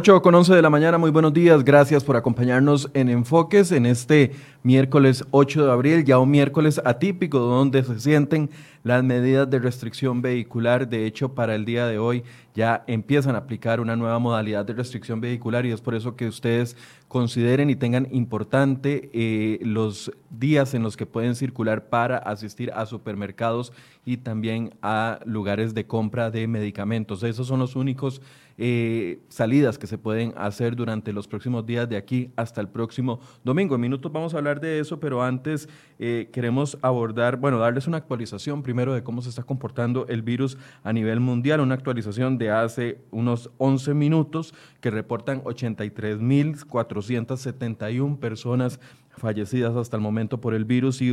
8 con 11 de la mañana, muy buenos días, gracias por acompañarnos en Enfoques en este miércoles 8 de abril, ya un miércoles atípico donde se sienten las medidas de restricción vehicular. De hecho, para el día de hoy ya empiezan a aplicar una nueva modalidad de restricción vehicular y es por eso que ustedes consideren y tengan importante eh, los días en los que pueden circular para asistir a supermercados y también a lugares de compra de medicamentos. Esos son los únicos eh, salidas que se pueden hacer durante los próximos días de aquí hasta el próximo domingo. En minutos vamos a hablar de eso, pero antes eh, queremos abordar, bueno, darles una actualización primero de cómo se está comportando el virus a nivel mundial, una actualización de hace unos 11 minutos que reportan 83.471 personas fallecidas hasta el momento por el virus y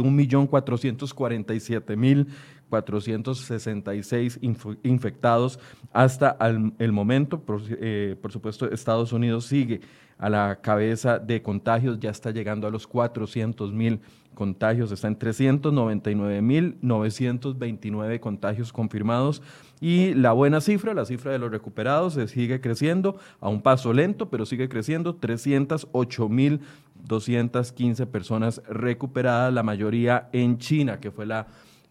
1.447.466 infectados hasta el momento. Por, eh, por supuesto, Estados Unidos sigue a la cabeza de contagios, ya está llegando a los 400.000 contagios, está en 399.929 contagios confirmados y la buena cifra, la cifra de los recuperados, se sigue creciendo a un paso lento, pero sigue creciendo, 308.215 personas recuperadas, la mayoría en China, que fue la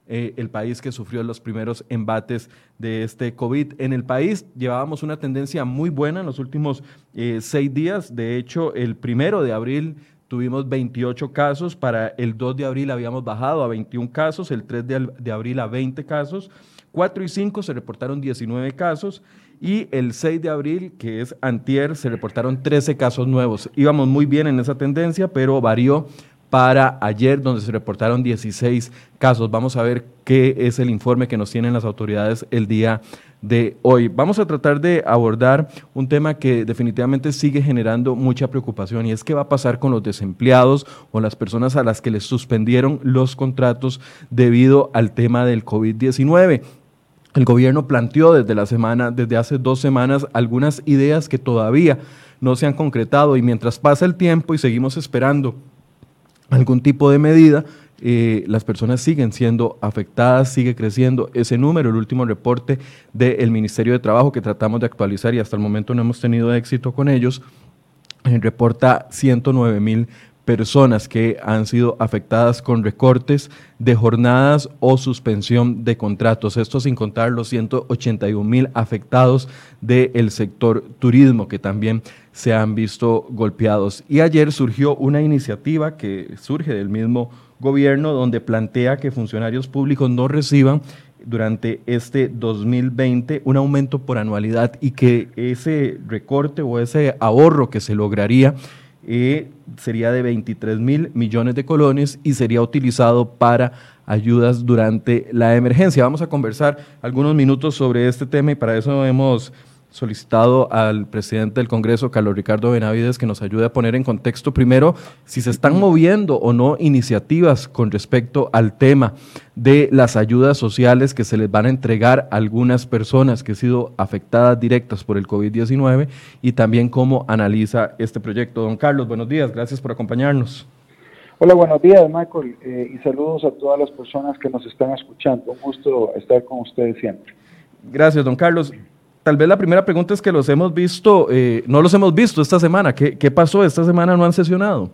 eh, el país que sufrió los primeros embates de este COVID. En el país llevábamos una tendencia muy buena en los últimos eh, seis días. De hecho, el primero de abril tuvimos 28 casos, para el 2 de abril habíamos bajado a 21 casos, el 3 de, abril a 20 casos, 4 y 5 se reportaron 19 casos y el 6 de abril, que es antier, se reportaron 13 casos nuevos. Íbamos muy bien en esa tendencia, pero varió para ayer, donde se reportaron 16 casos. Vamos a ver qué es el informe que nos tienen las autoridades el día de hoy. Vamos a tratar de abordar un tema que definitivamente sigue generando mucha preocupación y es qué va a pasar con los desempleados o las personas a las que les suspendieron los contratos debido al tema del COVID-19. El gobierno planteó desde la semana, desde hace dos semanas, algunas ideas que todavía no se han concretado y mientras pasa el tiempo y seguimos esperando algún tipo de medida, eh, las personas siguen siendo afectadas, sigue creciendo ese número. El último reporte del Ministerio de Trabajo que tratamos de actualizar y hasta el momento no hemos tenido éxito con ellos, eh, reporta 109 mil personas que han sido afectadas con recortes de jornadas o suspensión de contratos. Esto sin contar los 181 mil afectados del sector turismo que también se han visto golpeados. Y ayer surgió una iniciativa que surge del mismo gobierno donde plantea que funcionarios públicos no reciban durante este 2020 un aumento por anualidad y que ese recorte o ese ahorro que se lograría sería de 23 mil millones de colones y sería utilizado para ayudas durante la emergencia. Vamos a conversar algunos minutos sobre este tema y para eso hemos solicitado al presidente del Congreso, Carlos Ricardo Benavides, que nos ayude a poner en contexto primero si se están moviendo o no iniciativas con respecto al tema de las ayudas sociales que se les van a entregar a algunas personas que han sido afectadas directas por el COVID-19 y también cómo analiza este proyecto. Don Carlos, buenos días, gracias por acompañarnos. Hola, buenos días, Michael, eh, y saludos a todas las personas que nos están escuchando. Un gusto estar con ustedes siempre. Gracias, don Carlos tal vez la primera pregunta es que los hemos visto, eh, no los hemos visto esta semana. ¿Qué, ¿Qué, pasó? ¿Esta semana no han sesionado?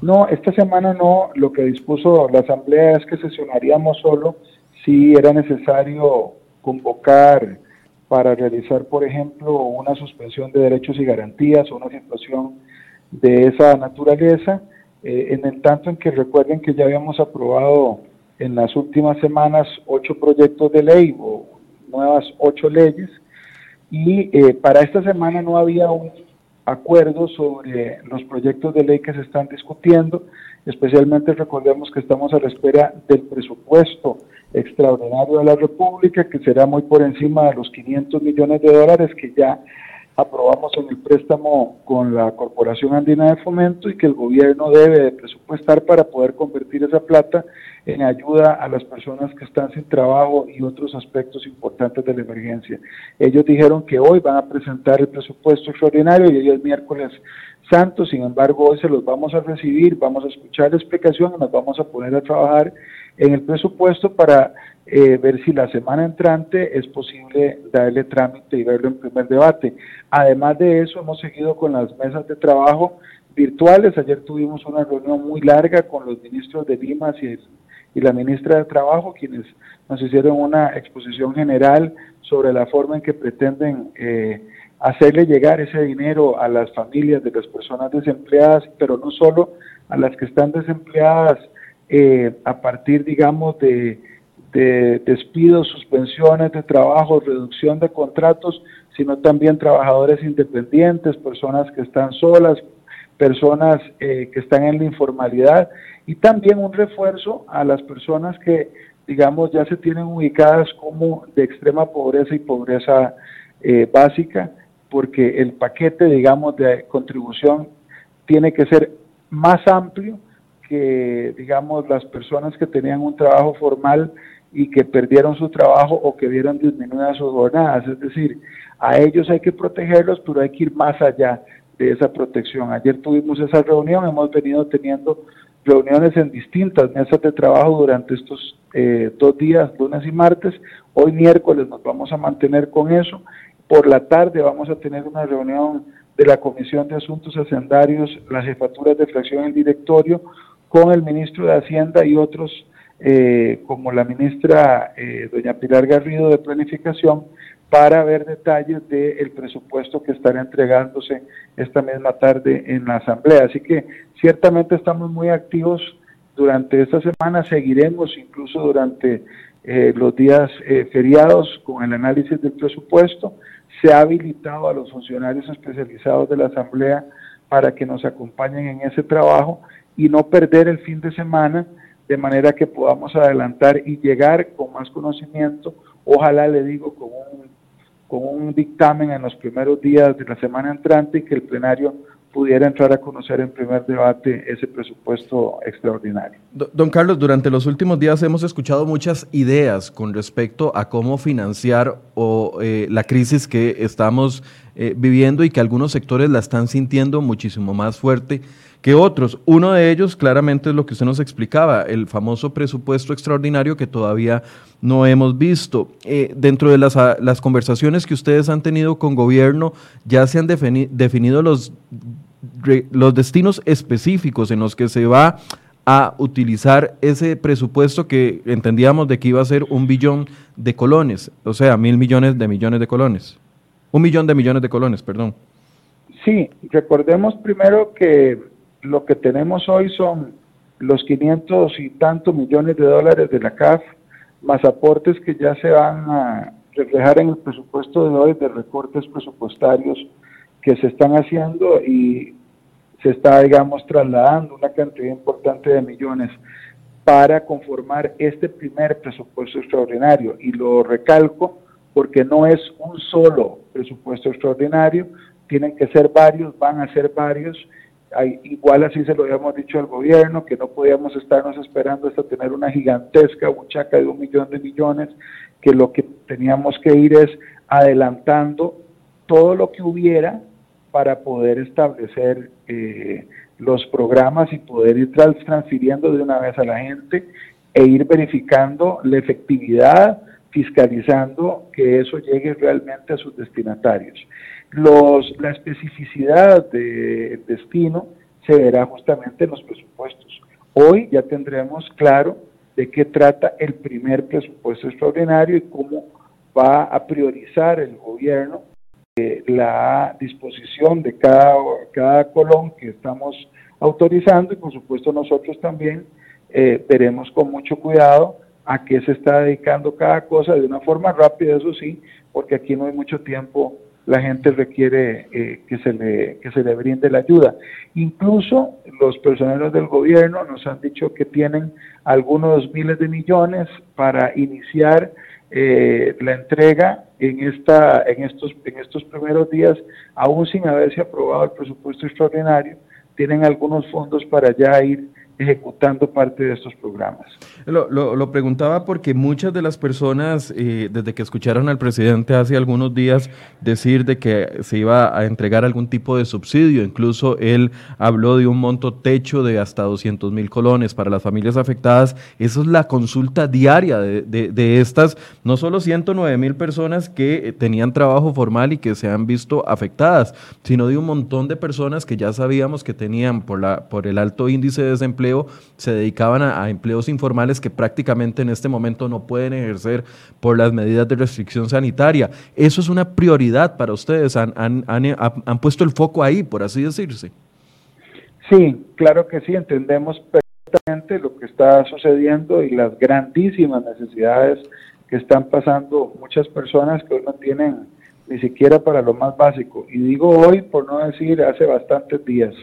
No, esta semana no. Lo que dispuso la Asamblea es que sesionaríamos solo si era necesario convocar para realizar, por ejemplo, una suspensión de derechos y garantías o una situación de esa naturaleza. Eh, en el tanto en que recuerden que ya habíamos aprobado en las últimas semanas ocho proyectos de ley o nuevas ocho leyes. Y eh, para esta semana no había un acuerdo sobre los proyectos de ley que se están discutiendo, especialmente recordemos que estamos a la espera del presupuesto extraordinario de la República, que será muy por encima de los 500 millones de dólares que ya aprobamos en el préstamo con la Corporación Andina de Fomento y que el gobierno debe de presupuestar para poder convertir esa plata en ayuda a las personas que están sin trabajo y otros aspectos importantes de la emergencia. Ellos dijeron que hoy van a presentar el presupuesto extraordinario y hoy el miércoles santo, sin embargo hoy se los vamos a recibir, vamos a escuchar la explicación y nos vamos a poner a trabajar en el presupuesto para eh, ver si la semana entrante es posible darle trámite y verlo en primer debate. Además de eso, hemos seguido con las mesas de trabajo virtuales. Ayer tuvimos una reunión muy larga con los ministros de Limas y, y la ministra de Trabajo, quienes nos hicieron una exposición general sobre la forma en que pretenden eh, hacerle llegar ese dinero a las familias de las personas desempleadas, pero no solo a las que están desempleadas eh, a partir, digamos, de, de despidos, suspensiones de trabajo, reducción de contratos, sino también trabajadores independientes, personas que están solas, personas eh, que están en la informalidad y también un refuerzo a las personas que, digamos, ya se tienen ubicadas como de extrema pobreza y pobreza eh, básica, porque el paquete, digamos, de contribución tiene que ser más amplio que, digamos, las personas que tenían un trabajo formal y que perdieron su trabajo o que vieron disminuidas sus jornadas. Es decir, a ellos hay que protegerlos, pero hay que ir más allá de esa protección. Ayer tuvimos esa reunión, hemos venido teniendo reuniones en distintas mesas de trabajo durante estos eh, dos días, lunes y martes. Hoy miércoles nos vamos a mantener con eso. Por la tarde vamos a tener una reunión de la Comisión de Asuntos Hacendarios, las jefaturas de fracción y el directorio, con el ministro de Hacienda y otros, eh, como la ministra eh, doña Pilar Garrido de Planificación, para ver detalles del presupuesto que estará entregándose esta misma tarde en la Asamblea. Así que ciertamente estamos muy activos durante esta semana, seguiremos incluso durante eh, los días feriados con el análisis del presupuesto. Se ha habilitado a los funcionarios especializados de la Asamblea para que nos acompañen en ese trabajo y no perder el fin de semana de manera que podamos adelantar y llegar con más conocimiento, ojalá le digo con un, con un dictamen en los primeros días de la semana entrante y que el plenario pudiera entrar a conocer en primer debate ese presupuesto extraordinario. Don Carlos, durante los últimos días hemos escuchado muchas ideas con respecto a cómo financiar o, eh, la crisis que estamos eh, viviendo y que algunos sectores la están sintiendo muchísimo más fuerte que otros. Uno de ellos claramente es lo que usted nos explicaba, el famoso presupuesto extraordinario que todavía no hemos visto. Eh, dentro de las, las, conversaciones que ustedes han tenido con gobierno, ya se han definido los, los destinos específicos en los que se va a utilizar ese presupuesto que entendíamos de que iba a ser un billón de colones, o sea, mil millones de millones de colones. Un millón de millones de colones, perdón. Sí, recordemos primero que lo que tenemos hoy son los 500 y tantos millones de dólares de la CAF, más aportes que ya se van a reflejar en el presupuesto de hoy de recortes presupuestarios que se están haciendo y se está, digamos, trasladando una cantidad importante de millones para conformar este primer presupuesto extraordinario. Y lo recalco porque no es un solo presupuesto extraordinario, tienen que ser varios, van a ser varios, igual así se lo habíamos dicho al gobierno, que no podíamos estarnos esperando hasta tener una gigantesca buchaca de un millón de millones, que lo que teníamos que ir es adelantando todo lo que hubiera para poder establecer eh, los programas y poder ir transfiriendo de una vez a la gente e ir verificando la efectividad, fiscalizando que eso llegue realmente a sus destinatarios. Los, la especificidad del destino se verá justamente en los presupuestos. Hoy ya tendremos claro de qué trata el primer presupuesto extraordinario y cómo va a priorizar el gobierno eh, la disposición de cada, cada colón que estamos autorizando y por supuesto nosotros también eh, veremos con mucho cuidado a qué se está dedicando cada cosa de una forma rápida, eso sí, porque aquí no hay mucho tiempo la gente requiere eh, que, se le, que se le brinde la ayuda. Incluso los personeros del gobierno nos han dicho que tienen algunos miles de millones para iniciar eh, la entrega en, esta, en, estos, en estos primeros días, aún sin haberse aprobado el presupuesto extraordinario, tienen algunos fondos para ya ir ejecutando parte de estos programas. Lo, lo, preguntaba porque muchas de las personas, eh, desde que escucharon al presidente hace algunos días decir de que se iba a entregar algún tipo de subsidio, incluso él habló de un monto techo de hasta 200 mil colones para las familias afectadas, eso es la consulta diaria de, de, estas, no solo 109 mil personas que tenían trabajo formal y que se han visto afectadas, sino de un montón de personas que ya sabíamos que tenían por, la, por el alto índice de desempleo, se dedicaban a, empleos informales que prácticamente en este momento no pueden ejercer por las medidas de restricción sanitaria. Eso es una prioridad para ustedes, han, han, han, puesto el foco ahí, por así decirse. Sí, claro que sí, entendemos perfectamente lo que está sucediendo y las grandísimas necesidades que están pasando muchas personas que hoy no tienen ni siquiera para lo más básico. Y digo hoy, por no decir hace bastantes días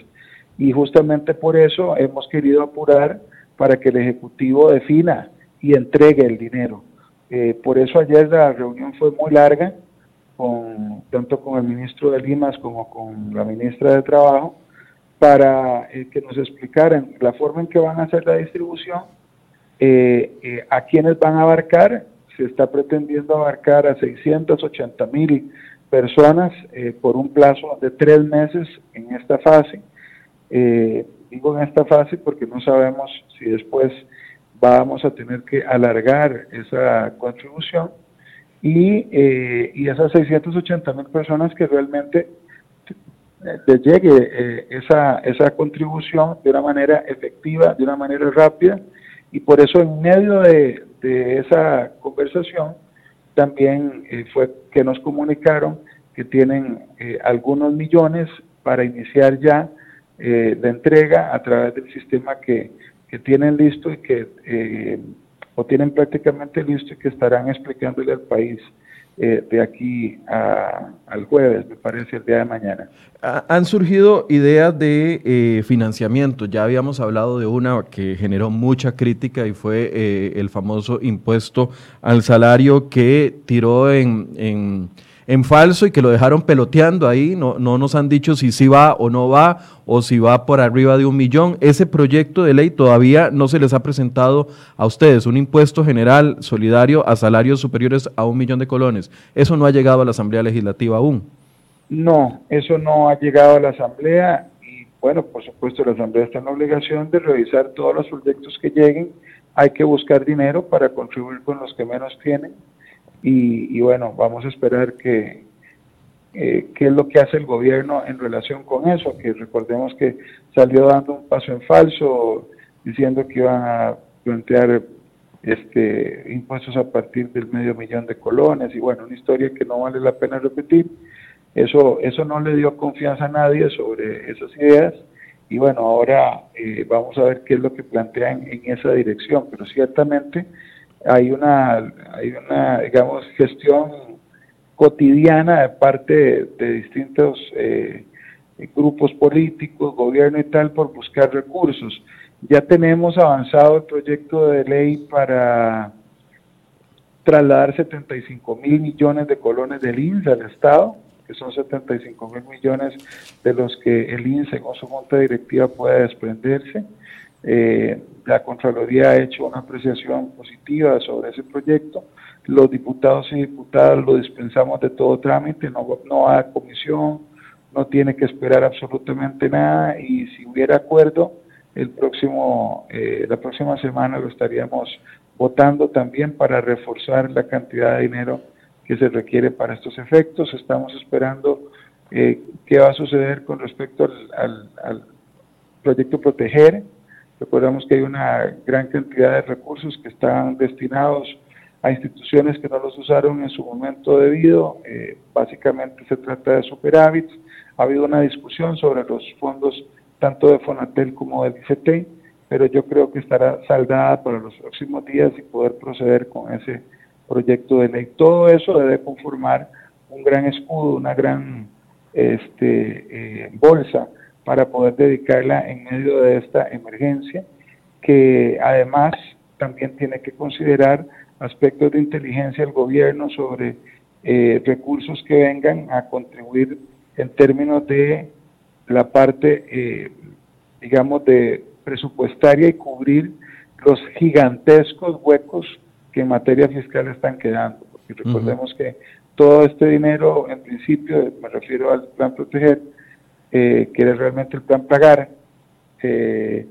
y justamente por eso hemos querido apurar para que el Ejecutivo defina y entregue el dinero. Eh, por eso ayer la reunión fue muy larga, tanto con el ministro de Limas como con la ministra de Trabajo, para eh, que nos explicaran la forma en que van a hacer la distribución, eh, a quienes van a abarcar. Se está pretendiendo abarcar a 680 mil personas por un plazo de tres meses en esta fase eh, digo en esta fase porque no sabemos si después vamos a tener que alargar esa contribución y, eh, y esas 680 mil personas que realmente les llegue eh, esa, esa contribución de una manera efectiva, de una manera rápida. Y por eso en medio de, de esa conversación también eh, fue que nos comunicaron que tienen algunos millones para iniciar ya eh, de entrega a través del sistema que, que tienen listo y que eh, o tienen prácticamente listo y que estarán explicándole al país eh, de aquí al jueves, me parece, el día de mañana. Han surgido ideas de eh, financiamiento. Ya habíamos hablado de una que generó mucha crítica y fue el famoso impuesto al salario que tiró en en falso y que lo dejaron peloteando ahí, no, no nos han dicho si sí va o no va, o si va por arriba de un millón. Ese proyecto de ley todavía no se les ha presentado a ustedes, un impuesto general solidario a salarios superiores a un millón de colones. Eso no ha llegado a la Asamblea Legislativa aún. No, eso no ha llegado a la Asamblea y bueno, por supuesto la Asamblea está en la obligación de revisar todos los proyectos que lleguen. Hay que buscar dinero para contribuir con los que menos tienen y, bueno, vamos a esperar que, eh, qué es lo que hace el gobierno en relación con eso, que recordemos que salió dando un paso en falso, diciendo que iban a plantear este impuestos a partir del medio millón de colones y bueno, una historia que no vale la pena repetir. Eso, eso no le dio confianza a nadie sobre esas ideas y bueno, ahora eh, vamos a ver qué es lo que plantean en esa dirección, pero ciertamente hay una, hay una digamos, gestión cotidiana de parte de, distintos eh, grupos políticos, gobierno y tal, por buscar recursos. Ya tenemos avanzado el proyecto de ley para trasladar 75 mil millones de colones del INSA al Estado, que son 75 mil millones de los que el INSE con su junta directiva puede desprenderse. Eh, la Contraloría ha hecho una apreciación positiva sobre ese proyecto. Los diputados y diputadas lo dispensamos de todo trámite, no, no a comisión, no tiene que esperar absolutamente nada y si hubiera acuerdo, el próximo, eh, la próxima semana lo estaríamos votando también para reforzar la cantidad de dinero que se requiere para estos efectos. Estamos esperando eh, qué va a suceder con respecto al proyecto Proteger Recordamos que hay una gran cantidad de recursos que están destinados a instituciones que no los usaron en su momento debido. Eh, básicamente se trata de superávits. Ha habido una discusión sobre los fondos tanto de Fonatel como del ICT, pero yo creo que estará saldada para los próximos días y poder proceder con ese proyecto de ley. Todo eso debe conformar un gran escudo, una gran este, eh, bolsa para poder dedicarla en medio de esta emergencia, que además también tiene que considerar aspectos de inteligencia del gobierno sobre eh, recursos que vengan a contribuir en términos de la parte, eh, digamos, de presupuestaria y cubrir los gigantescos huecos que en materia fiscal están quedando. Porque recordemos que todo este dinero, en principio, me refiero al plan proteger, eh, que era realmente el plan pagar, eh,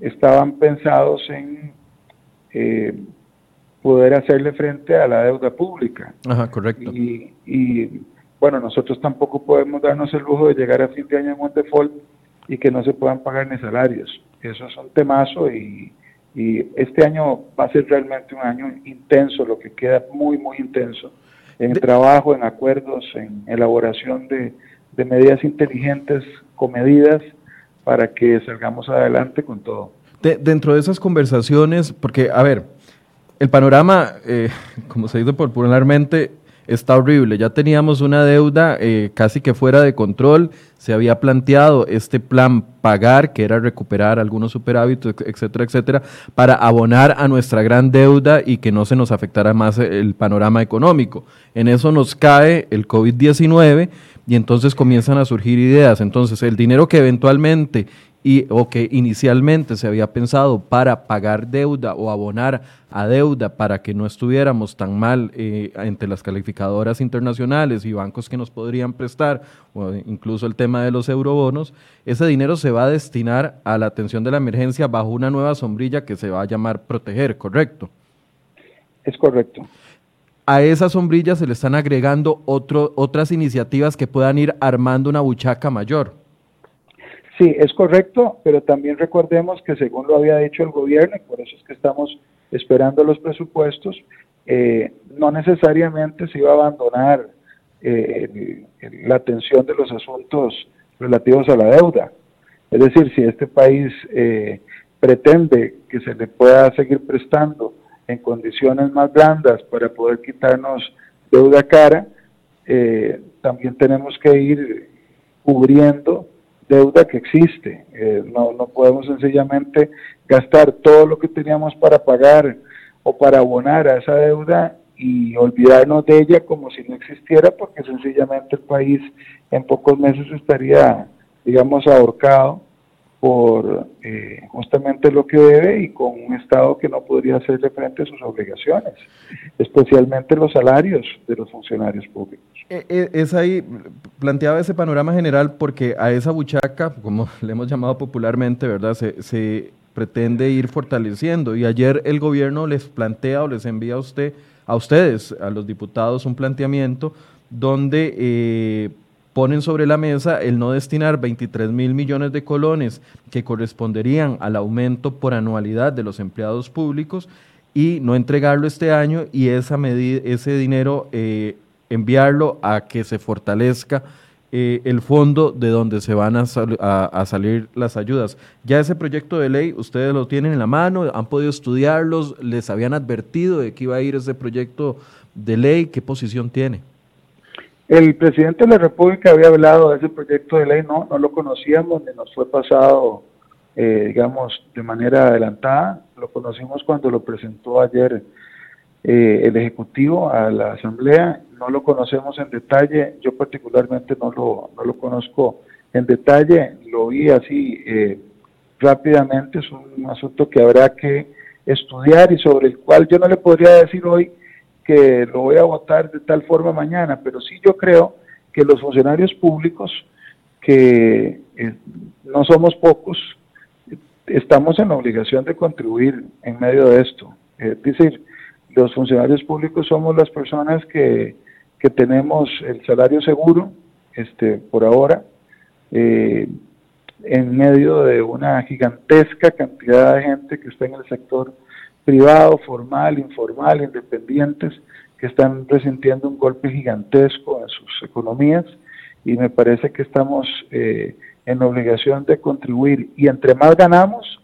estaban pensados en eh, poder hacerle frente a la deuda pública. Ajá, correcto. Y, bueno, nosotros tampoco podemos darnos el lujo de llegar a fin de año en un default y que no se puedan pagar ni salarios. Eso es un temazo y, y este año va a ser realmente un año intenso, lo que queda muy, muy intenso en trabajo, en acuerdos, en elaboración de, medidas inteligentes, comedidas, para que salgamos adelante con todo. dentro de esas conversaciones, porque, a ver, el panorama, eh, como se dice popularmente, está horrible. Ya teníamos una deuda eh, casi que fuera de control. Se había planteado este plan pagar, que era recuperar algunos superhábitos, etcétera, etcétera, para abonar a nuestra gran deuda y que no se nos afectara más el panorama económico. En eso nos cae el COVID-19 y entonces comienzan a surgir ideas. Entonces, el dinero que eventualmente y, o que inicialmente se había pensado para pagar deuda o abonar a deuda para que no estuviéramos tan mal eh, entre las calificadoras internacionales y bancos que nos podrían prestar, o incluso el tema de los eurobonos, ese dinero se va a destinar a la atención de la emergencia bajo una nueva sombrilla que se va a llamar proteger, ¿correcto? Es correcto. A esa sombrilla se le están agregando otro, otras iniciativas que puedan ir armando una buchaca mayor. Sí, es correcto, pero también recordemos que según lo había dicho el gobierno, y por eso es que estamos esperando los presupuestos, eh, no necesariamente se iba a abandonar eh, la atención de los asuntos relativos a la deuda. Es decir, si este país eh, pretende que se le pueda seguir prestando en condiciones más blandas para poder quitarnos deuda cara, también tenemos que ir cubriendo deuda que existe. Eh, no, no podemos sencillamente gastar todo lo que teníamos para pagar o para abonar a esa deuda y olvidarnos de ella como si no existiera, porque sencillamente el país en pocos meses estaría, digamos, ahorcado por eh, justamente lo que debe y con un Estado que no podría hacerle frente a sus obligaciones, especialmente los salarios de los funcionarios públicos. Eh, eh, es ahí, planteaba ese panorama general porque a esa buchaca, como le hemos llamado popularmente, ¿verdad? Se, se pretende ir fortaleciendo y ayer el gobierno les plantea o les envía a usted, a ustedes, a los diputados, un planteamiento donde ponen sobre la mesa el no destinar 23 mil millones de colones que corresponderían al aumento por anualidad de los empleados públicos y no entregarlo este año y esa ese dinero eh, enviarlo a que se fortalezca eh, el fondo de donde se van a, a, salir las ayudas. Ya ese proyecto de ley, ustedes lo tienen en la mano, han podido estudiarlos, les habían advertido de que iba a ir ese proyecto de ley, ¿qué posición tiene? El presidente de la República había hablado de ese proyecto de ley, no, no lo conocíamos, ni nos fue pasado, eh, digamos, de manera adelantada. Lo conocimos cuando lo presentó ayer eh, el Ejecutivo a la Asamblea. No lo conocemos en detalle, yo particularmente no lo, no lo conozco en detalle, lo vi así eh, rápidamente, es un asunto que habrá que estudiar y sobre el cual yo no le podría decir hoy que lo voy a votar de tal forma mañana, pero sí yo creo que los funcionarios públicos, que eh, no somos pocos, estamos en la obligación de contribuir en medio de esto. Es decir, los funcionarios públicos somos las personas que, que tenemos el salario seguro, este, por ahora, eh, en medio de una gigantesca cantidad de gente que está en el sector privado, formal, informal, independientes, que están resintiendo un golpe gigantesco en sus economías. Y me parece que estamos eh, en obligación de contribuir. Y entre más ganamos,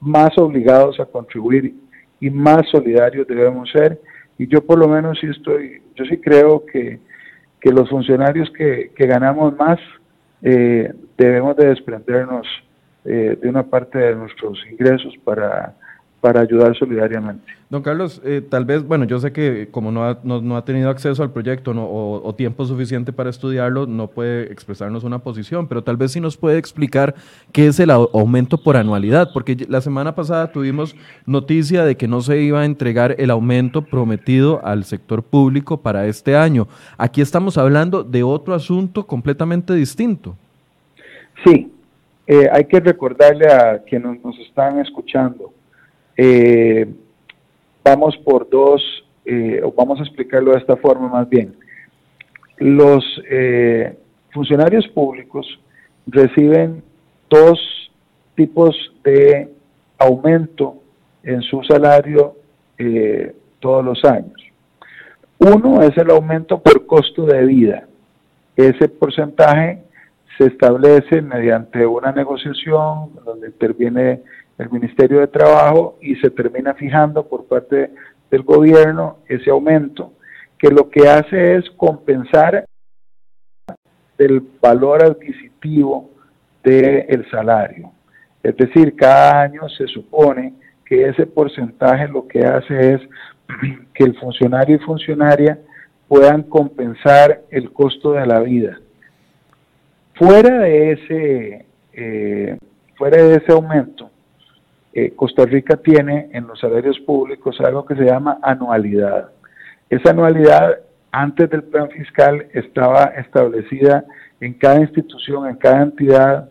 más obligados a contribuir y más solidarios debemos ser. Y yo por lo menos sí estoy, yo sí creo que, que los funcionarios que, que ganamos más eh, debemos de desprendernos eh, de una parte de nuestros ingresos para para ayudar solidariamente. Don Carlos, eh, tal vez, bueno, yo sé que como no ha, no, ha tenido acceso al proyecto o, tiempo suficiente para estudiarlo, no puede expresarnos una posición, pero tal vez sí nos puede explicar qué es el aumento por anualidad, porque la semana pasada tuvimos noticia de que no se iba a entregar el aumento prometido al sector público para este año. Aquí estamos hablando de otro asunto completamente distinto. Sí, eh, hay que recordarle a quienes nos están escuchando eh, vamos por dos, eh, o vamos a explicarlo de esta forma más bien. Los eh, funcionarios públicos reciben dos tipos de aumento en su salario todos los años. Uno es el aumento por costo de vida. Ese porcentaje se establece mediante una negociación donde interviene el Ministerio de Trabajo y se termina fijando por parte del gobierno ese aumento, que lo que hace es compensar el valor adquisitivo del salario. Es decir, cada año se supone que ese porcentaje lo que hace es que el funcionario y funcionaria puedan compensar el costo de la vida. Fuera de ese, eh, fuera de ese aumento, Costa Rica tiene en los salarios públicos algo que se llama anualidad. Esa anualidad antes del plan fiscal estaba establecida en cada institución, en cada entidad,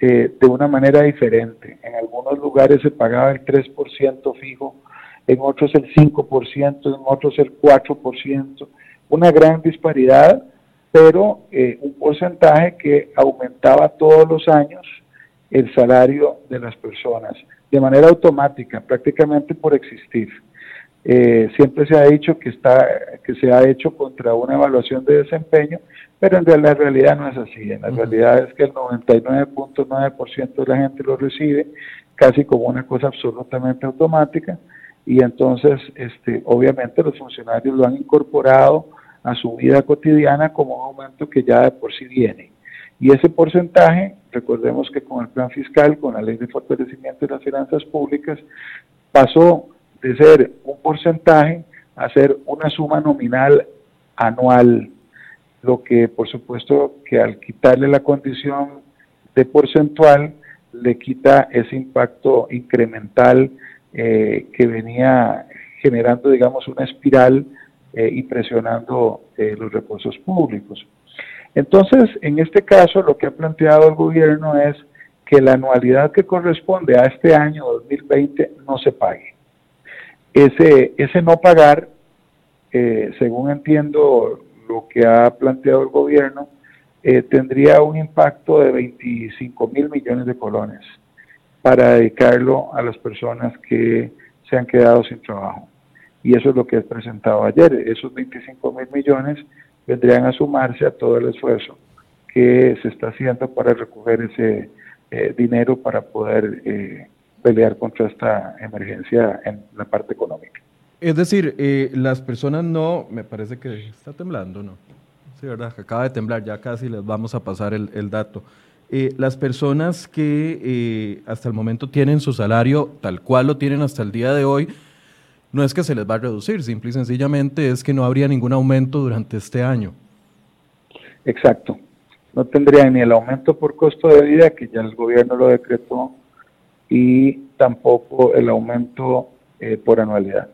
eh, de una manera diferente. En algunos lugares se pagaba el 3% fijo, en otros el 5%, en otros el 4%. Una gran disparidad, pero eh, un porcentaje que aumentaba todos los años el salario de las personas de manera automática, prácticamente por existir. Eh, siempre se ha dicho que, está, que se ha hecho contra una evaluación de desempeño, pero en realidad, la realidad no es así. En la realidad es que el 99.9% de la gente lo recibe casi como una cosa absolutamente automática y entonces este, obviamente los funcionarios lo han incorporado a su vida cotidiana como un aumento que ya de por sí viene. Y ese porcentaje, recordemos que con el plan fiscal, con la ley de fortalecimiento de las finanzas públicas, pasó de ser un porcentaje a ser una suma nominal anual, lo que por supuesto que al quitarle la condición de porcentual, le quita ese impacto incremental eh, que venía generando, digamos, una espiral eh, y presionando eh, los recursos públicos. Entonces, en este caso, lo que ha planteado el gobierno es que la anualidad que corresponde a este año 2020 no se pague. Ese, ese no pagar, eh, según entiendo lo que ha planteado el gobierno, eh, tendría un impacto de 25 mil millones de colones para dedicarlo a las personas que se han quedado sin trabajo. Y eso es lo que he presentado ayer. Esos 25 mil millones vendrían a sumarse a todo el esfuerzo que se está haciendo para recoger ese eh, dinero para poder eh, pelear contra esta emergencia en la parte económica. Es decir, eh, las personas no, me parece que está temblando, ¿no? Sí, ¿verdad? Acaba de temblar, ya casi les vamos a pasar el, el dato. las personas que hasta el momento tienen su salario tal cual lo tienen hasta el día de hoy, no es que se les va a reducir, simple y sencillamente es que no habría ningún aumento durante este año. Exacto. No tendría ni el aumento por costo de vida, que ya el gobierno lo decretó, y tampoco el aumento eh, por anualidad.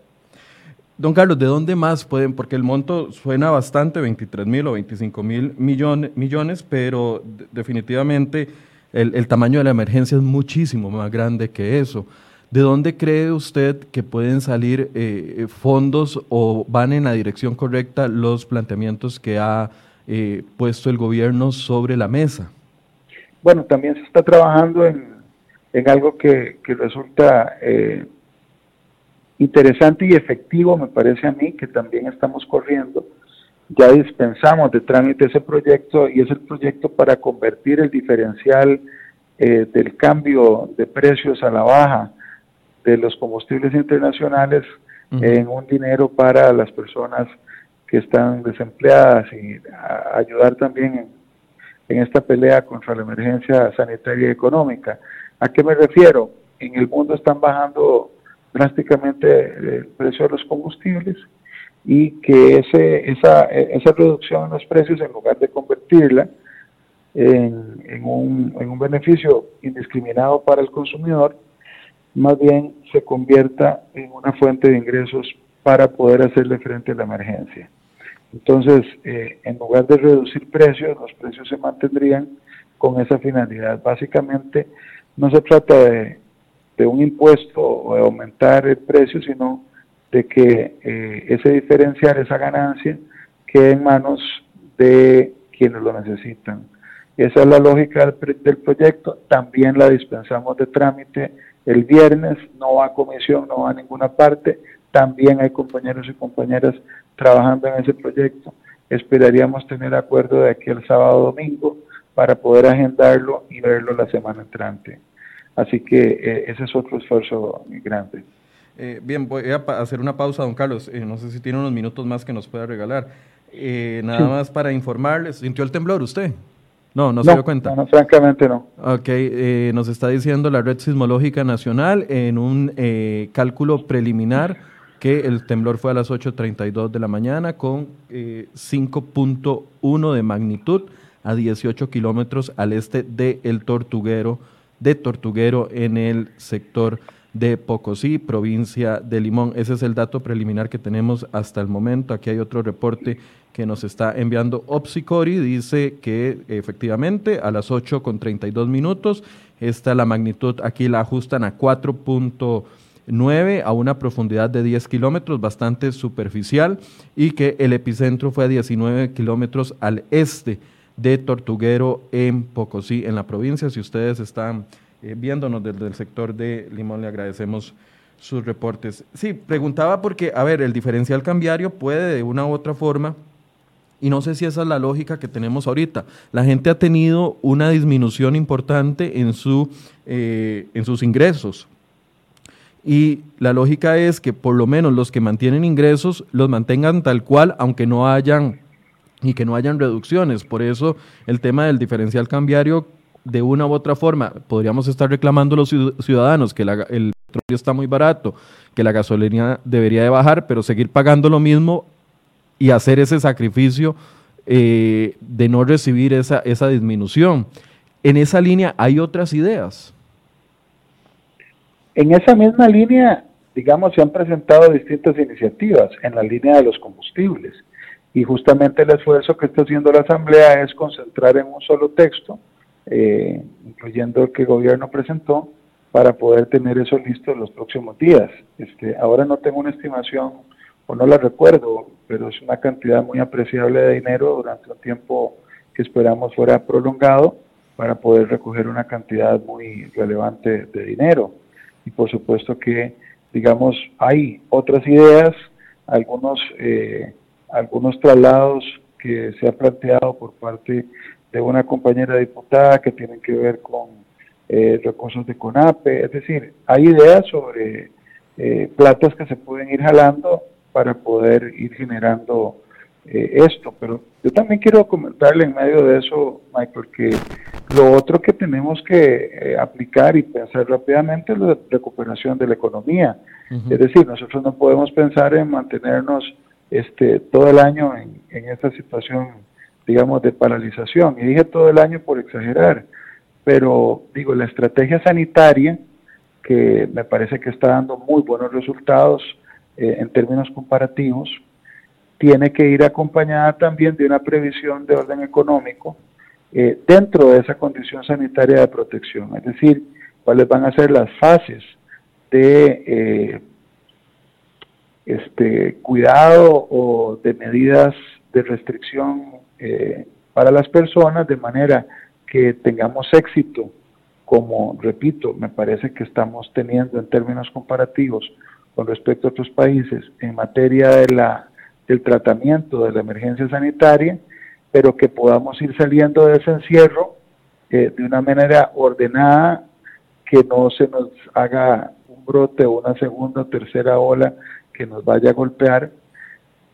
Don Carlos, ¿de dónde más pueden? Porque el monto suena bastante, 23 mil o 25 mil millones, millones, pero definitivamente el, el, tamaño de la emergencia es muchísimo más grande que eso. ¿De dónde cree usted que pueden salir eh, fondos o van en la dirección correcta los planteamientos que ha eh, puesto el gobierno sobre la mesa? Bueno, también se está trabajando en, algo que, resulta eh, interesante y efectivo, me parece a mí, que también estamos corriendo. Ya dispensamos de trámite ese proyecto y es el proyecto para convertir el diferencial del cambio de precios a la baja de los combustibles internacionales en un dinero para las personas que están desempleadas y ayudar también en, esta pelea contra la emergencia sanitaria y económica. ¿A qué me refiero? En el mundo están bajando drásticamente el precio de los combustibles y que ese, esa, esa reducción en los precios, en lugar de convertirla en, en, un, en un beneficio indiscriminado para el consumidor, más bien se convierta en una fuente de ingresos para poder hacerle frente a la emergencia. Entonces, eh, en lugar de reducir precios, los precios se mantendrían con esa finalidad. Básicamente, no se trata de, un impuesto o de aumentar el precio, sino de que eh, ese diferencial, esa ganancia, quede en manos de quienes lo necesitan. Esa es la lógica del proyecto. También la dispensamos de trámite el viernes, no va a comisión, no va a ninguna parte. También hay compañeros y compañeras trabajando en ese proyecto. Esperaríamos tener acuerdo de aquí el sábado domingo para poder agendarlo y verlo la semana entrante. Así que eh, ese es otro esfuerzo grande. Eh, bien, voy a hacer una pausa, don Carlos. Eh, no sé si tiene unos minutos más que nos pueda regalar. nada más para informarles, ¿sintió el temblor usted? No, no, se dio cuenta. No, francamente no. Ok, nos está diciendo la Red Sismológica Nacional en un cálculo preliminar que el temblor fue a las 8.32 de la mañana con 5.1 de magnitud a 18 kilómetros al este de El Tortuguero, de Tortuguero en el sector de Pocosí, provincia de Limón. Ese es el dato preliminar que tenemos hasta el momento. Aquí hay otro reporte que nos está enviando Opsicori. Dice que efectivamente a las 8 con 32 minutos, está la magnitud, aquí la ajustan a 4.9 a una profundidad de 10 kilómetros, bastante superficial, y que el epicentro fue a 19 kilómetros al este de Tortuguero en Pocosí, en la provincia. Si ustedes están eh, viéndonos desde el sector de Limón, le agradecemos sus reportes. Sí, preguntaba porque, a ver, el diferencial cambiario puede de una u otra forma, y no sé si esa es la lógica que tenemos ahorita. La gente ha tenido una disminución importante en, su, eh, en sus ingresos. Y la lógica es que por lo menos los que mantienen ingresos los mantengan tal cual, aunque no hayan y que no hayan reducciones. Por eso el tema del diferencial cambiario, de una u otra forma, podríamos estar reclamando los ciudadanos que el petróleo está muy barato, que la gasolina debería de bajar, pero seguir pagando lo mismo y hacer ese sacrificio eh, de no recibir esa, esa disminución. En esa línea hay otras ideas. En esa misma línea, digamos, se han presentado distintas iniciativas en la línea de los combustibles y justamente el esfuerzo que está haciendo la Asamblea es concentrar en un solo texto, eh, incluyendo el que el gobierno presentó, para poder tener eso listo en los próximos días. Este, ahora no tengo una estimación, o no la recuerdo, pero es una cantidad muy apreciable de dinero durante un tiempo que esperamos fuera prolongado para poder recoger una cantidad muy relevante de dinero. Y por supuesto que, digamos, hay otras ideas, algunos... Eh, algunos traslados que se ha planteado por parte de una compañera diputada que tienen que ver con eh, recursos de CONAPE, es decir, hay ideas sobre eh, platas que se pueden ir jalando para poder ir generando eh, esto, pero yo también quiero comentarle en medio de eso, Michael, que lo otro que tenemos que eh, aplicar y pensar rápidamente es la recuperación de la economía, es decir, nosotros no podemos pensar en mantenernos este, todo el año en, en esta situación, digamos, de paralización. Y dije todo el año por exagerar, pero digo, la estrategia sanitaria, que me parece que está dando muy buenos resultados eh, en términos comparativos, tiene que ir acompañada también de una previsión de orden económico eh, dentro de esa condición sanitaria de protección, es decir, cuáles van a ser las fases de eh, este, cuidado o de medidas de restricción eh, para las personas de manera que tengamos éxito, como repito, me parece que estamos teniendo en términos comparativos con respecto a otros países en materia de la, del tratamiento de la emergencia sanitaria, pero que podamos ir saliendo de ese encierro eh, de una manera ordenada, que no se nos haga un brote o una segunda o tercera ola que nos vaya a golpear,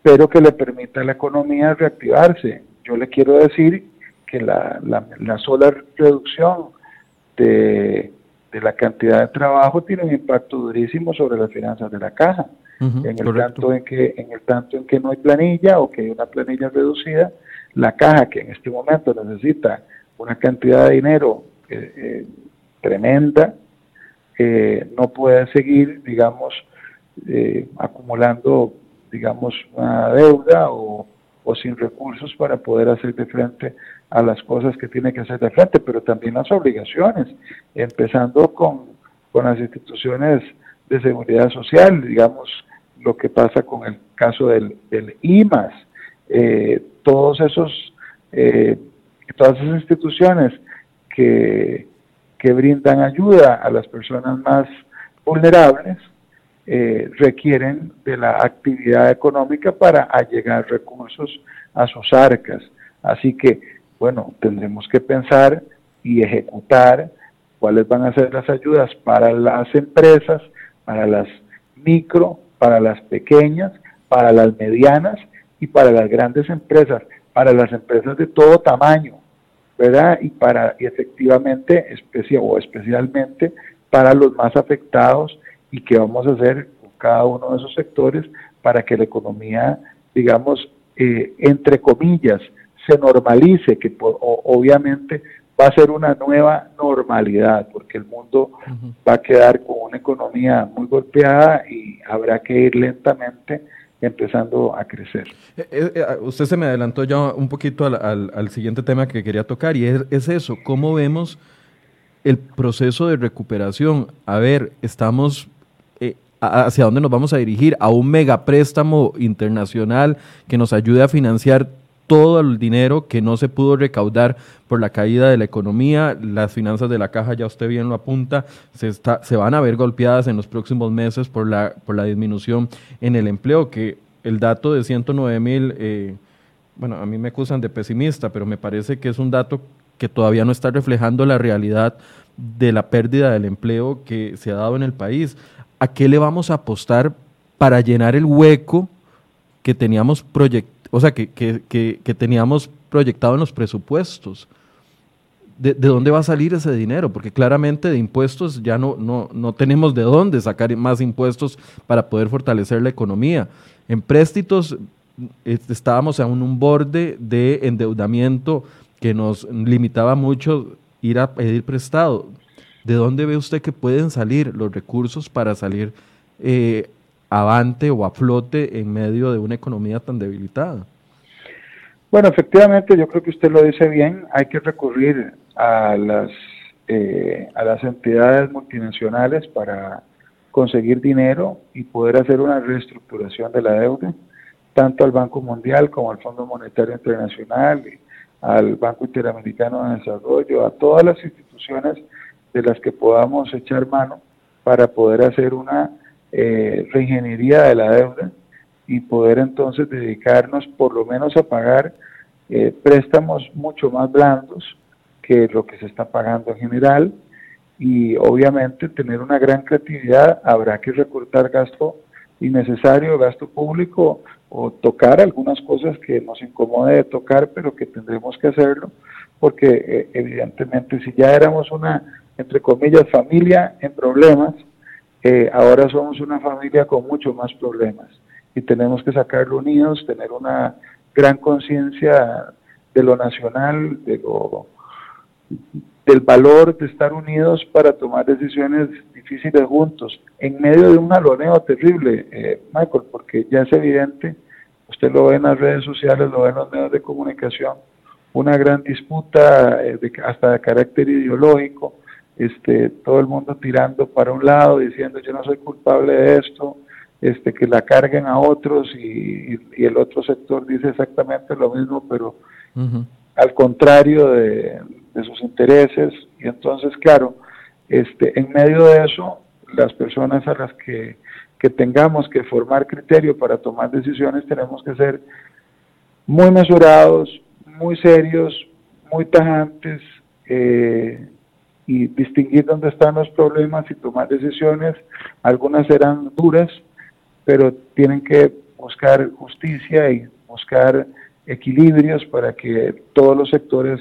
pero que le permita a la economía reactivarse. Yo le quiero decir que la, la, sola reducción de, de la cantidad de trabajo tiene un impacto durísimo sobre las finanzas de la caja. en, el tanto en, que, en el tanto en que no hay planilla o que hay una planilla reducida, la caja que en este momento necesita una cantidad de dinero eh, eh, tremenda, eh, no puede seguir, digamos, acumulando, digamos, una deuda o, o sin recursos para poder hacer de frente a las cosas que tiene que hacer de frente, pero también las obligaciones, empezando con, las instituciones de seguridad social, digamos, lo que pasa con el caso del, del IMAS, eh, todos esos, eh, todas esas instituciones que, que brindan ayuda a las personas más vulnerables, eh, requieren de la actividad económica para allegar recursos a sus arcas. Así que bueno, tendremos que pensar y ejecutar cuáles van a ser las ayudas para las empresas, para las micro, para las pequeñas, para las medianas y para las grandes empresas, para las empresas de todo tamaño, ¿verdad? Y para y efectivamente especial o especialmente para los más afectados y qué vamos a hacer con cada uno de esos sectores para que la economía, digamos, eh, entre comillas, se normalice, que obviamente va a ser una nueva normalidad, porque el mundo va a quedar con una economía muy golpeada y habrá que ir lentamente empezando a crecer. Eh, eh, eh, usted se me adelantó ya un poquito al, siguiente tema que quería tocar y es, eso, ¿cómo vemos el proceso de recuperación? A ver, estamos hacia dónde nos vamos a dirigir, a un megapréstamo internacional que nos ayude a financiar todo el dinero que no se pudo recaudar por la caída de la economía, las finanzas de la caja, ya usted bien lo apunta, se, está, se van a ver golpeadas en los próximos meses por la, por la disminución en el empleo, que el dato de 109 mil, eh, bueno, a mí me acusan de pesimista, pero me parece que es un dato que todavía no está reflejando la realidad de la pérdida del empleo que se ha dado en el país. ¿A qué le vamos a apostar para llenar el hueco que teníamos proyectado? o sea, que, que, teníamos proyectado en los presupuestos. De, dónde va a salir ese dinero? Porque claramente de impuestos ya no, no, no tenemos de dónde sacar más impuestos para poder fortalecer la economía. En préstitos estábamos a un borde de endeudamiento que nos limitaba mucho ir a pedir prestado. ¿De dónde ve usted que pueden salir los recursos para salir eh, avante o a flote en medio de una economía tan debilitada? Bueno, efectivamente, yo creo que usted lo dice bien, hay que recurrir a las, eh, a las entidades multinacionales para conseguir dinero y poder hacer una reestructuración de la deuda, tanto al Banco Mundial como al Fondo Monetario Internacional, al Banco Interamericano de Desarrollo, a todas las instituciones de las que podamos echar mano para poder hacer una eh, reingeniería de la deuda y poder entonces dedicarnos por lo menos a pagar eh, préstamos mucho más blandos que lo que se está pagando en general. Y obviamente tener una gran creatividad habrá que recortar gasto innecesario, gasto público o tocar algunas cosas que nos incomode de tocar pero que tendremos que hacerlo porque eh, evidentemente si ya éramos una entre comillas familia en problemas eh, ahora somos una familia con mucho más problemas y tenemos que sacarlo unidos, tener una gran conciencia de lo nacional, de lo, del valor de estar unidos para tomar decisiones difíciles juntos, en medio de un aloneo terrible, eh, Michael, porque ya es evidente, usted lo ve en las redes sociales, lo ve en los medios de comunicación, una gran disputa eh, hasta de carácter ideológico, este, todo el mundo tirando para un lado, diciendo yo no soy culpable de esto, este, que la carguen a otros y, el otro sector dice exactamente lo mismo, pero al contrario de, sus intereses. Y entonces, claro, este, en medio de eso, las personas a las que, que tengamos que formar criterio para tomar decisiones tenemos que ser muy mesurados, muy serios, muy tajantes, eh, y distinguir dónde están los problemas y tomar decisiones. Algunas serán duras, pero tienen que buscar justicia y buscar equilibrios para que todos los sectores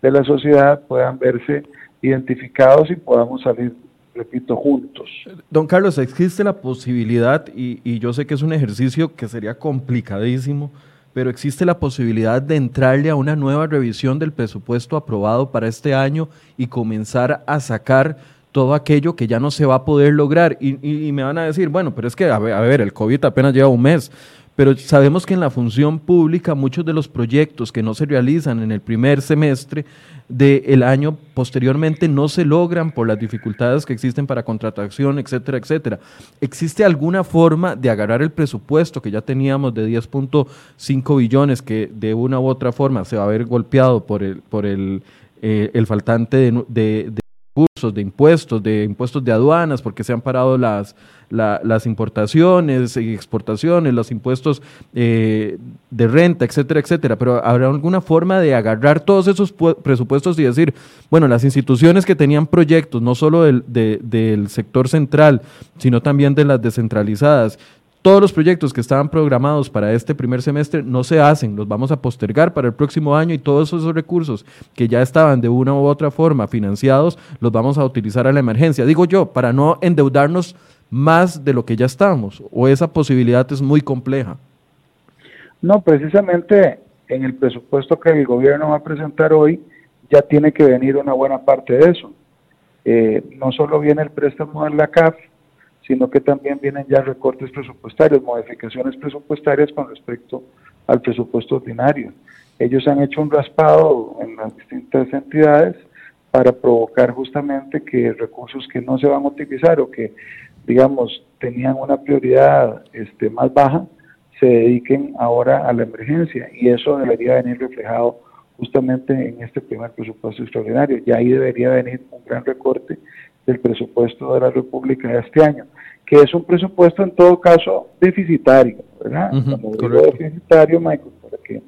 de la sociedad puedan verse identificados y podamos salir repito, juntos. Don Carlos, existe la posibilidad, y, y yo sé que es un ejercicio que sería complicadísimo, pero existe la posibilidad de entrarle a una nueva revisión del presupuesto aprobado para este año y comenzar a sacar todo aquello que ya no se va a poder lograr. Y, me van a decir, bueno, pero es que, a ver, a ver, el COVID apenas lleva un mes, pero sabemos que en la función pública muchos de los proyectos que no se realizan en el primer semestre del año posteriormente no se logran por las dificultades que existen para contratación, etcétera, etcétera. ¿Existe alguna forma de agarrar el presupuesto que ya teníamos de 10.5 billones que de una u otra forma se va a ver golpeado por el, por el, eh, el faltante de recursos, de impuestos, de impuestos de aduanas, porque se han parado las, las importaciones y exportaciones, los impuestos eh, de renta, etcétera, etcétera. Pero habrá alguna forma de agarrar todos esos presupuestos y decir, bueno, las instituciones que tenían proyectos, no solo del, del sector central, sino también de las descentralizadas, todos los proyectos que estaban programados para este primer semestre no se hacen, los vamos a postergar para el próximo año y todos esos recursos que ya estaban de una u otra forma financiados los vamos a utilizar a la emergencia. Digo yo, para no endeudarnos más de lo que ya estamos, o esa posibilidad es muy compleja. No, precisamente en el presupuesto que el gobierno va a presentar hoy ya tiene que venir una buena parte de eso. Eh, no solo viene el préstamo de la CAF, sino que también vienen ya recortes presupuestarios, modificaciones presupuestarias con respecto al presupuesto ordinario. Ellos han hecho un raspado en las distintas entidades para provocar justamente que recursos que no se van a utilizar o que, digamos, tenían una prioridad este, más baja, se dediquen ahora a la emergencia y eso debería venir reflejado justamente en este primer presupuesto extraordinario. Y ahí debería venir un gran recorte del presupuesto de la República de este año, que es un presupuesto en todo caso deficitario, ¿verdad? deficitario, Michael, para que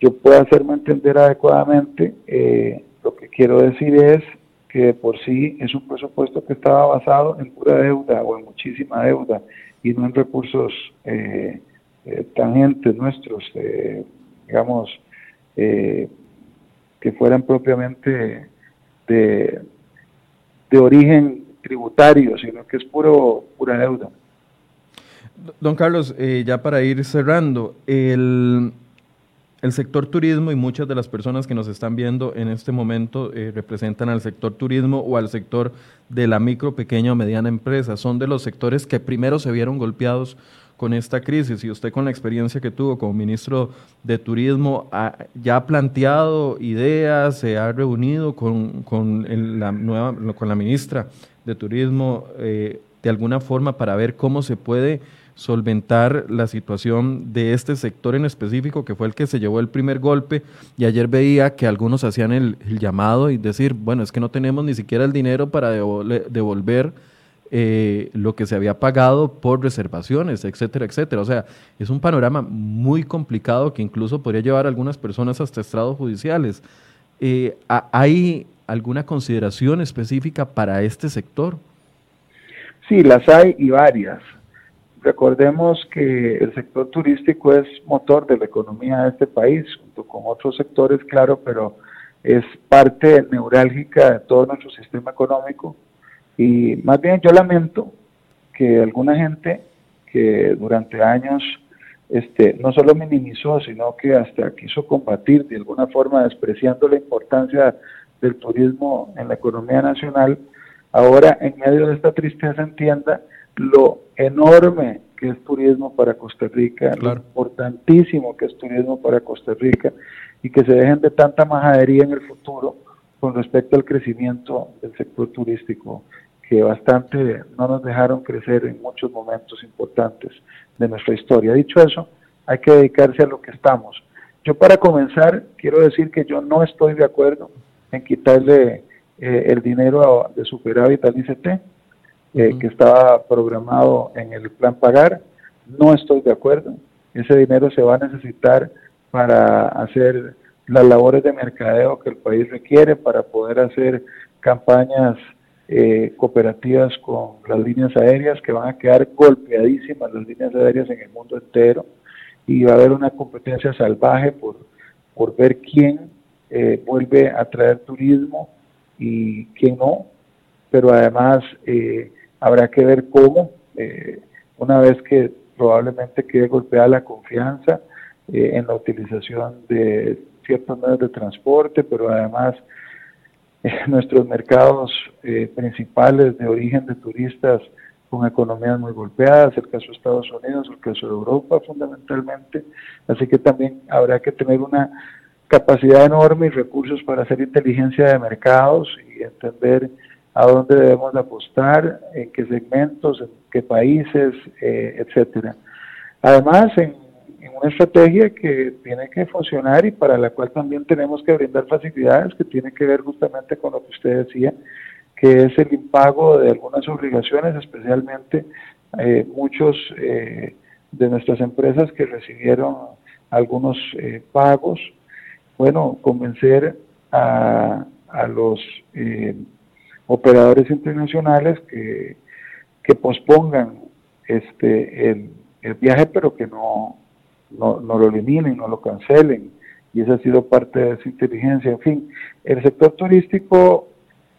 yo pueda hacerme entender adecuadamente, eh, lo que quiero decir es que por sí es un presupuesto que estaba basado en pura deuda o en muchísima deuda y no en recursos eh, eh, tangentes nuestros, digamos, que fueran propiamente de, de origen tributario, sino que es puro, pura deuda. Don Carlos, eh, ya para ir cerrando, el, el, sector turismo y muchas de las personas que nos están viendo en este momento eh, representan al sector turismo o al sector de la micro, pequeña o mediana empresa. Son de los sectores que primero se vieron golpeados con esta crisis y usted con la experiencia que tuvo como ministro de Turismo ya ha planteado ideas, se ha reunido con, con la ministra de Turismo eh, de alguna forma para ver cómo se puede solventar la situación de este sector en específico, que fue el que se llevó el primer golpe, y ayer veía que algunos hacían el, llamado y decir, bueno, es que no tenemos ni siquiera el dinero para devolver eh, lo que se había pagado por reservaciones, etcétera, etcétera. O sea, es un panorama muy complicado que incluso podría llevar a algunas personas hasta estrados judiciales. Eh, ¿Hay alguna consideración específica para este sector? Sí, las hay y varias. Recordemos que el sector turístico es motor de la economía de este país, junto con otros sectores, claro, pero es parte neurálgica de todo nuestro sistema económico. Y más bien yo lamento que alguna gente que durante años este, no solo minimizó, sino que hasta quiso combatir de alguna forma despreciando la importancia del turismo en la economía nacional, ahora en medio de esta tristeza entienda lo enorme que es turismo para Costa Rica, lo importantísimo que es turismo para Costa Rica y que se dejen de tanta majadería en el futuro con respecto al crecimiento del sector turístico que bastante no nos dejaron crecer en muchos momentos importantes de nuestra historia. Dicho eso, hay que dedicarse a lo que estamos. Yo para comenzar quiero decir que yo no estoy de acuerdo en quitarle eh, el dinero de superávit al ICT, eh, que estaba programado en el plan pagar. No estoy de acuerdo. Ese dinero se va a necesitar para hacer las labores de mercadeo que el país requiere, para poder hacer campañas eh, cooperativas con las líneas aéreas que van a quedar golpeadísimas las líneas aéreas en el mundo entero y va a haber una competencia salvaje por, por ver quién eh, vuelve a traer turismo y quién no. pero además eh, habrá que ver cómo, eh, una vez que probablemente quede golpeada la confianza en la utilización de ciertos medios de transporte, pero además nuestros mercados principales de origen de turistas con economías muy golpeadas, el caso de Estados Unidos, el caso de Europa fundamentalmente, así que también habrá que tener una capacidad enorme y recursos para hacer inteligencia de mercados y entender a dónde debemos apostar, en qué segmentos, en qué países, eh, etcétera. Además, en, una estrategia que tiene que funcionar y para la cual también tenemos que brindar facilidades, que tiene que ver justamente con lo que usted decía, que es el impago de algunas obligaciones, especialmente eh, muchos eh, de nuestras empresas que recibieron algunos eh, pagos. Bueno, convencer a, a los operadores internacionales que, que pospongan este el, el, viaje, pero que no, no, no lo eliminen, no lo cancelen. Y esa ha sido parte de esa inteligencia. En fin, el sector turístico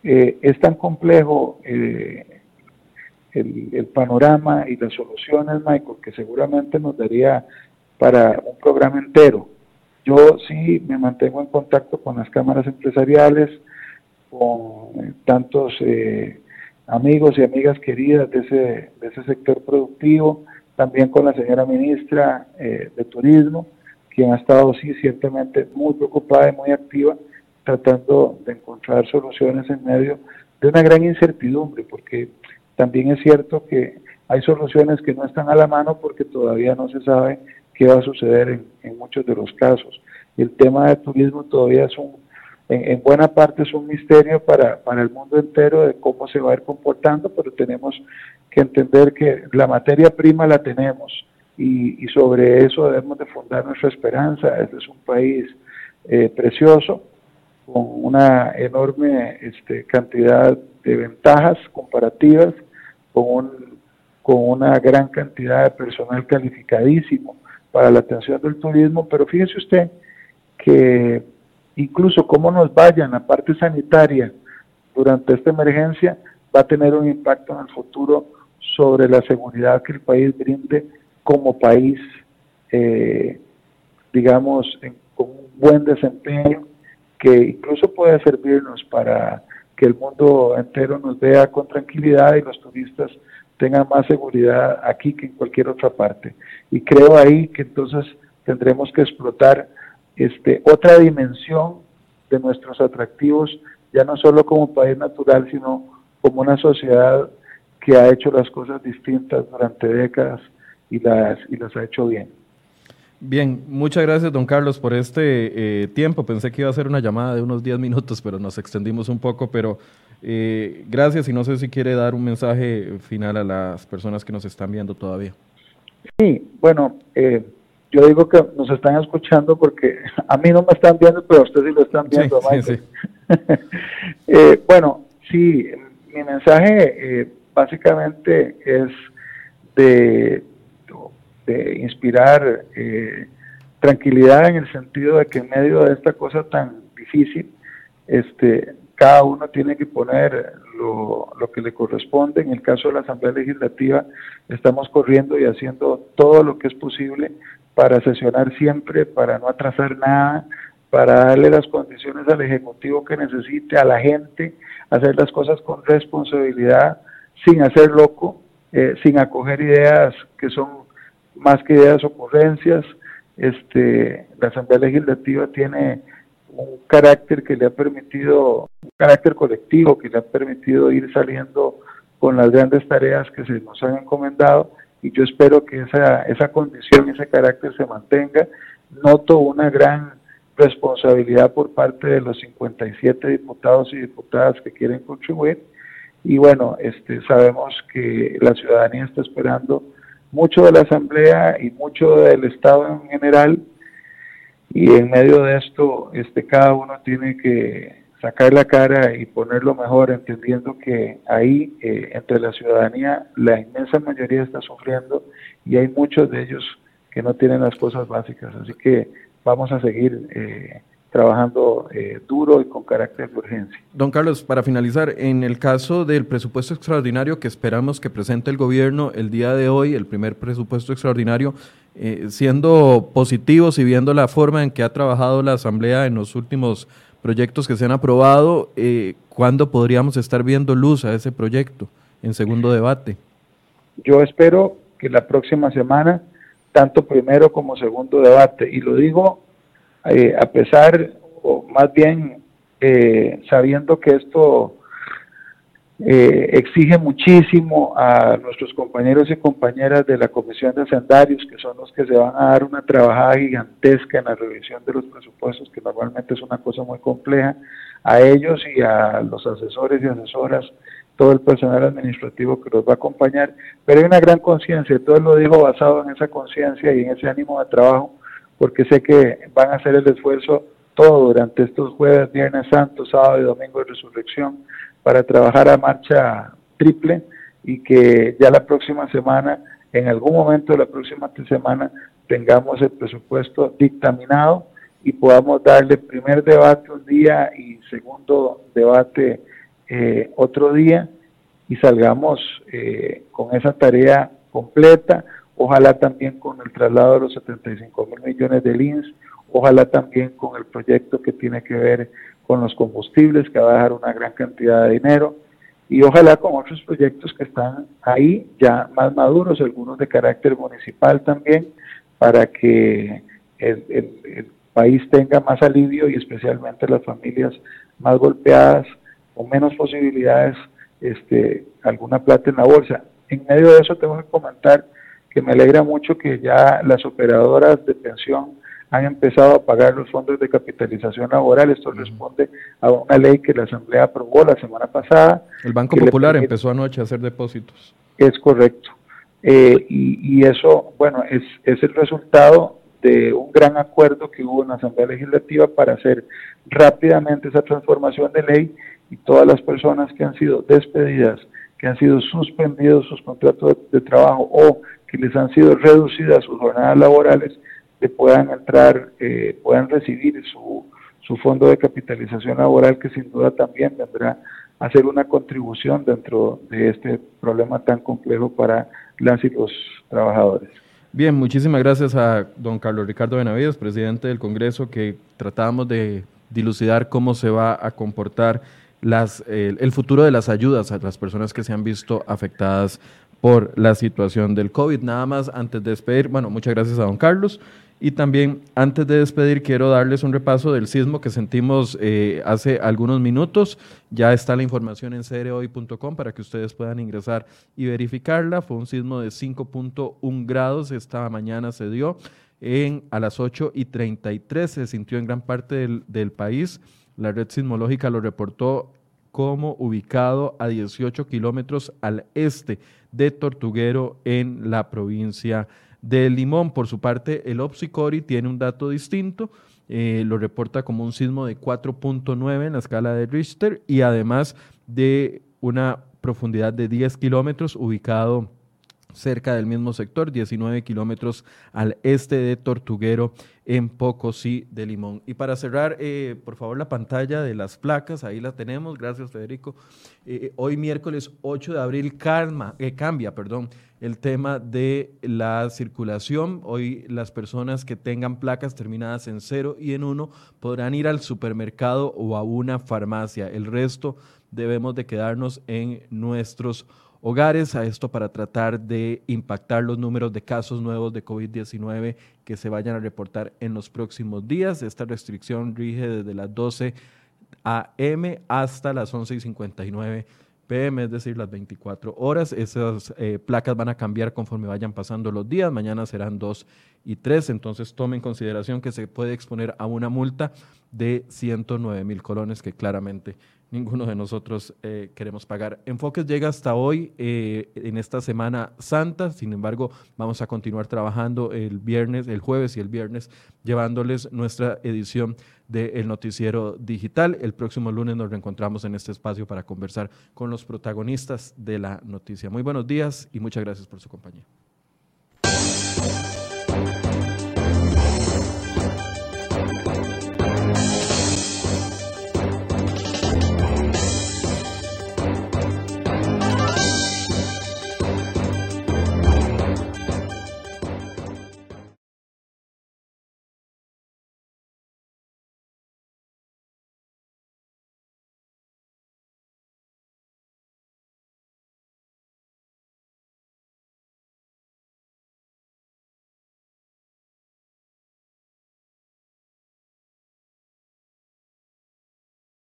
eh, es tan complejo eh, el, panorama y las soluciones, Michael, que seguramente nos daría para un programa entero. Yo sí me mantengo en contacto con las cámaras empresariales, con eh, tantos amigos y amigas queridas de ese, de ese sector productivo, también con la señora ministra de Turismo, quien ha estado sí ciertamente muy preocupada y muy activa tratando de encontrar soluciones en medio de una gran incertidumbre, porque también es cierto que hay soluciones que no están a la mano porque todavía no se sabe qué va a suceder en, muchos de los casos. El tema del turismo todavía es un, en, buena parte es un misterio para, para el mundo entero de cómo se va a ir comportando, pero tenemos que entender que la materia prima la tenemos y, y sobre eso debemos de fundar nuestra esperanza. Este es un país eh, precioso, con una enorme este, cantidad de ventajas comparativas, con, con una gran cantidad de personal calificadísimo para la atención del turismo, pero fíjese usted que incluso cómo nos vaya en la parte sanitaria durante esta emergencia va a tener un impacto en el futuro sobre la seguridad que el país brinde como país, eh, digamos, con un buen desempeño que incluso puede servirnos para que el mundo entero nos vea con tranquilidad y los turistas tengan más seguridad aquí que en cualquier otra parte. Y creo ahí que entonces tendremos que explotar este, otra dimensión de nuestros atractivos, ya no solo como país natural, sino como una sociedad que ha hecho las cosas distintas durante décadas y las, y las ha hecho bien. Bien, muchas gracias, don Carlos, por este eh, tiempo. Pensé que iba a ser una llamada de unos 10 minutos, pero nos extendimos un poco. Pero eh, gracias y no sé si quiere dar un mensaje final a las personas que nos están viendo todavía. Sí, bueno, eh, yo digo que nos están escuchando porque a mí no me están viendo, pero a ustedes sí lo están viendo. Sí, bueno, sí, mi mensaje básicamente es de de inspirar eh, tranquilidad en el sentido de que en medio de esta cosa tan difícil, este, cada uno tiene que poner lo, que le corresponde. En el caso de la Asamblea Legislativa, estamos corriendo y haciendo todo lo que es posible para sesionar siempre, para no atrasar nada, para darle las condiciones al Ejecutivo que necesite, a la gente, hacer las cosas con responsabilidad, sin hacer loco, eh, sin acoger ideas que son más que ideas ocurrencias, este, la Asamblea Legislativa tiene un carácter que le ha permitido, un carácter colectivo que le ha permitido ir saliendo con las grandes tareas que se nos han encomendado y yo espero que esa, esa condición, ese carácter se mantenga. Noto una gran responsabilidad por parte de los 57 diputados y diputadas que quieren contribuir y bueno, este, sabemos que la ciudadanía está esperando mucho de la Asamblea y mucho del Estado en general, y en medio de esto este, cada uno tiene que sacar la cara y ponerlo mejor, entendiendo que ahí eh, entre la ciudadanía la inmensa mayoría está sufriendo y hay muchos de ellos que no tienen las cosas básicas. Así que vamos a seguir eh, trabajando eh, duro y con carácter de urgencia. Don Carlos, para finalizar, en el caso del presupuesto extraordinario que esperamos que presente el gobierno el día de hoy, el primer presupuesto extraordinario, eh, siendo positivos y viendo la forma en que ha trabajado la Asamblea en los últimos proyectos que se han aprobado, eh, ¿cuándo podríamos estar viendo luz a ese proyecto en segundo debate? Yo espero que la próxima semana, tanto primero como segundo debate, y lo digo eh, a pesar, o más bien eh, sabiendo que esto eh, exige muchísimo a nuestros compañeros y compañeras de la Comisión de Hacendarios, que son los que se van a dar una trabajada gigantesca en la revisión de los presupuestos, que normalmente es una cosa muy compleja, a ellos y a los asesores y asesoras, todo el personal administrativo que los va a acompañar, pero hay una gran conciencia, todo lo digo basado en esa conciencia y en ese ánimo de trabajo, porque sé que van a hacer el esfuerzo todo durante estos jueves, viernes santo, sábado y domingo de resurrección para trabajar a marcha triple y que ya la próxima semana, en algún momento de la próxima semana, tengamos el presupuesto dictaminado y podamos darle primer debate un día y segundo debate eh, otro día y salgamos eh, con esa tarea completa. Ojalá también con el traslado de los 75 mil millones de LINS, ojalá también con el proyecto que tiene que ver con los combustibles, que va a dejar una gran cantidad de dinero, y ojalá con otros proyectos que están ahí ya más maduros, algunos de carácter municipal también, para que el, país tenga más alivio y especialmente las familias más golpeadas, con menos posibilidades, este, alguna plata en la bolsa. En medio de eso tengo que comentar que me alegra mucho que ya las operadoras de pensión han empezado a pagar los fondos de capitalización laboral. Esto responde a una ley que la Asamblea aprobó la semana pasada. El Banco Popular empezó anoche a hacer depósitos. Es correcto. Eh, y, eso, bueno, es, es el resultado de un gran acuerdo que hubo en la Asamblea Legislativa para hacer rápidamente esa transformación de ley y todas las personas que han sido despedidas, que han sido suspendidos sus contratos de trabajo o que les han sido reducidas sus jornadas laborales, que puedan entrar, eh, puedan recibir su, su fondo de capitalización laboral, que sin duda también vendrá a hacer una contribución dentro de este problema tan complejo para las y los trabajadores. Bien, muchísimas gracias a don Carlos Ricardo Benavides, presidente del Congreso, que tratamos de dilucidar cómo se va a comportar las, el futuro de las ayudas a las personas que se han visto afectadas por la situación del COVID. Nada más antes de despedir, bueno, muchas gracias a don Carlos. Y también antes de despedir quiero darles un repaso del sismo que sentimos eh, hace algunos minutos. Ya está la información en cereoy.com para que ustedes puedan ingresar y verificarla. Fue un sismo de 5.1 grados. Esta mañana se dio en, a las 8 y 33. Se sintió en gran parte del, país. La red sismológica lo reportó como ubicado a 18 kilómetros al este de Tortuguero en la provincia de Limón. Por su parte, el Opsicori tiene un dato distinto. Eh, lo reporta como un sismo de 4.9 en la escala de Richter y además de una profundidad de 10 kilómetros ubicado cerca del mismo sector, 19 kilómetros al este de Tortuguero, en Pocosí de Limón. Y para cerrar, eh, por favor, la pantalla de las placas, ahí la tenemos, gracias Federico. Eh, hoy miércoles 8 de abril calma, eh, cambia perdón, el tema de la circulación. Hoy las personas que tengan placas terminadas en 0 y en 1 podrán ir al supermercado o a una farmacia. El resto debemos de quedarnos en nuestros a esto para tratar de impactar los números de casos nuevos de COVID-19 que se vayan a reportar en los próximos días. Esta restricción rige desde las 12 a.m. hasta las 11 y 59 PM, es decir, las 24 horas. Esas eh, placas van a cambiar conforme vayan pasando los días. Mañana serán 2 y 3. Entonces, tome en consideración que se puede exponer a una multa de 109 mil colones que claramente ninguno de nosotros eh, queremos pagar. Enfoques llega hasta hoy eh, en esta Semana Santa, sin embargo vamos a continuar trabajando el viernes, el jueves y el viernes, llevándoles nuestra edición del noticiero digital. El próximo lunes nos reencontramos en este espacio para conversar con los protagonistas de la noticia. Muy buenos días y muchas gracias por su compañía.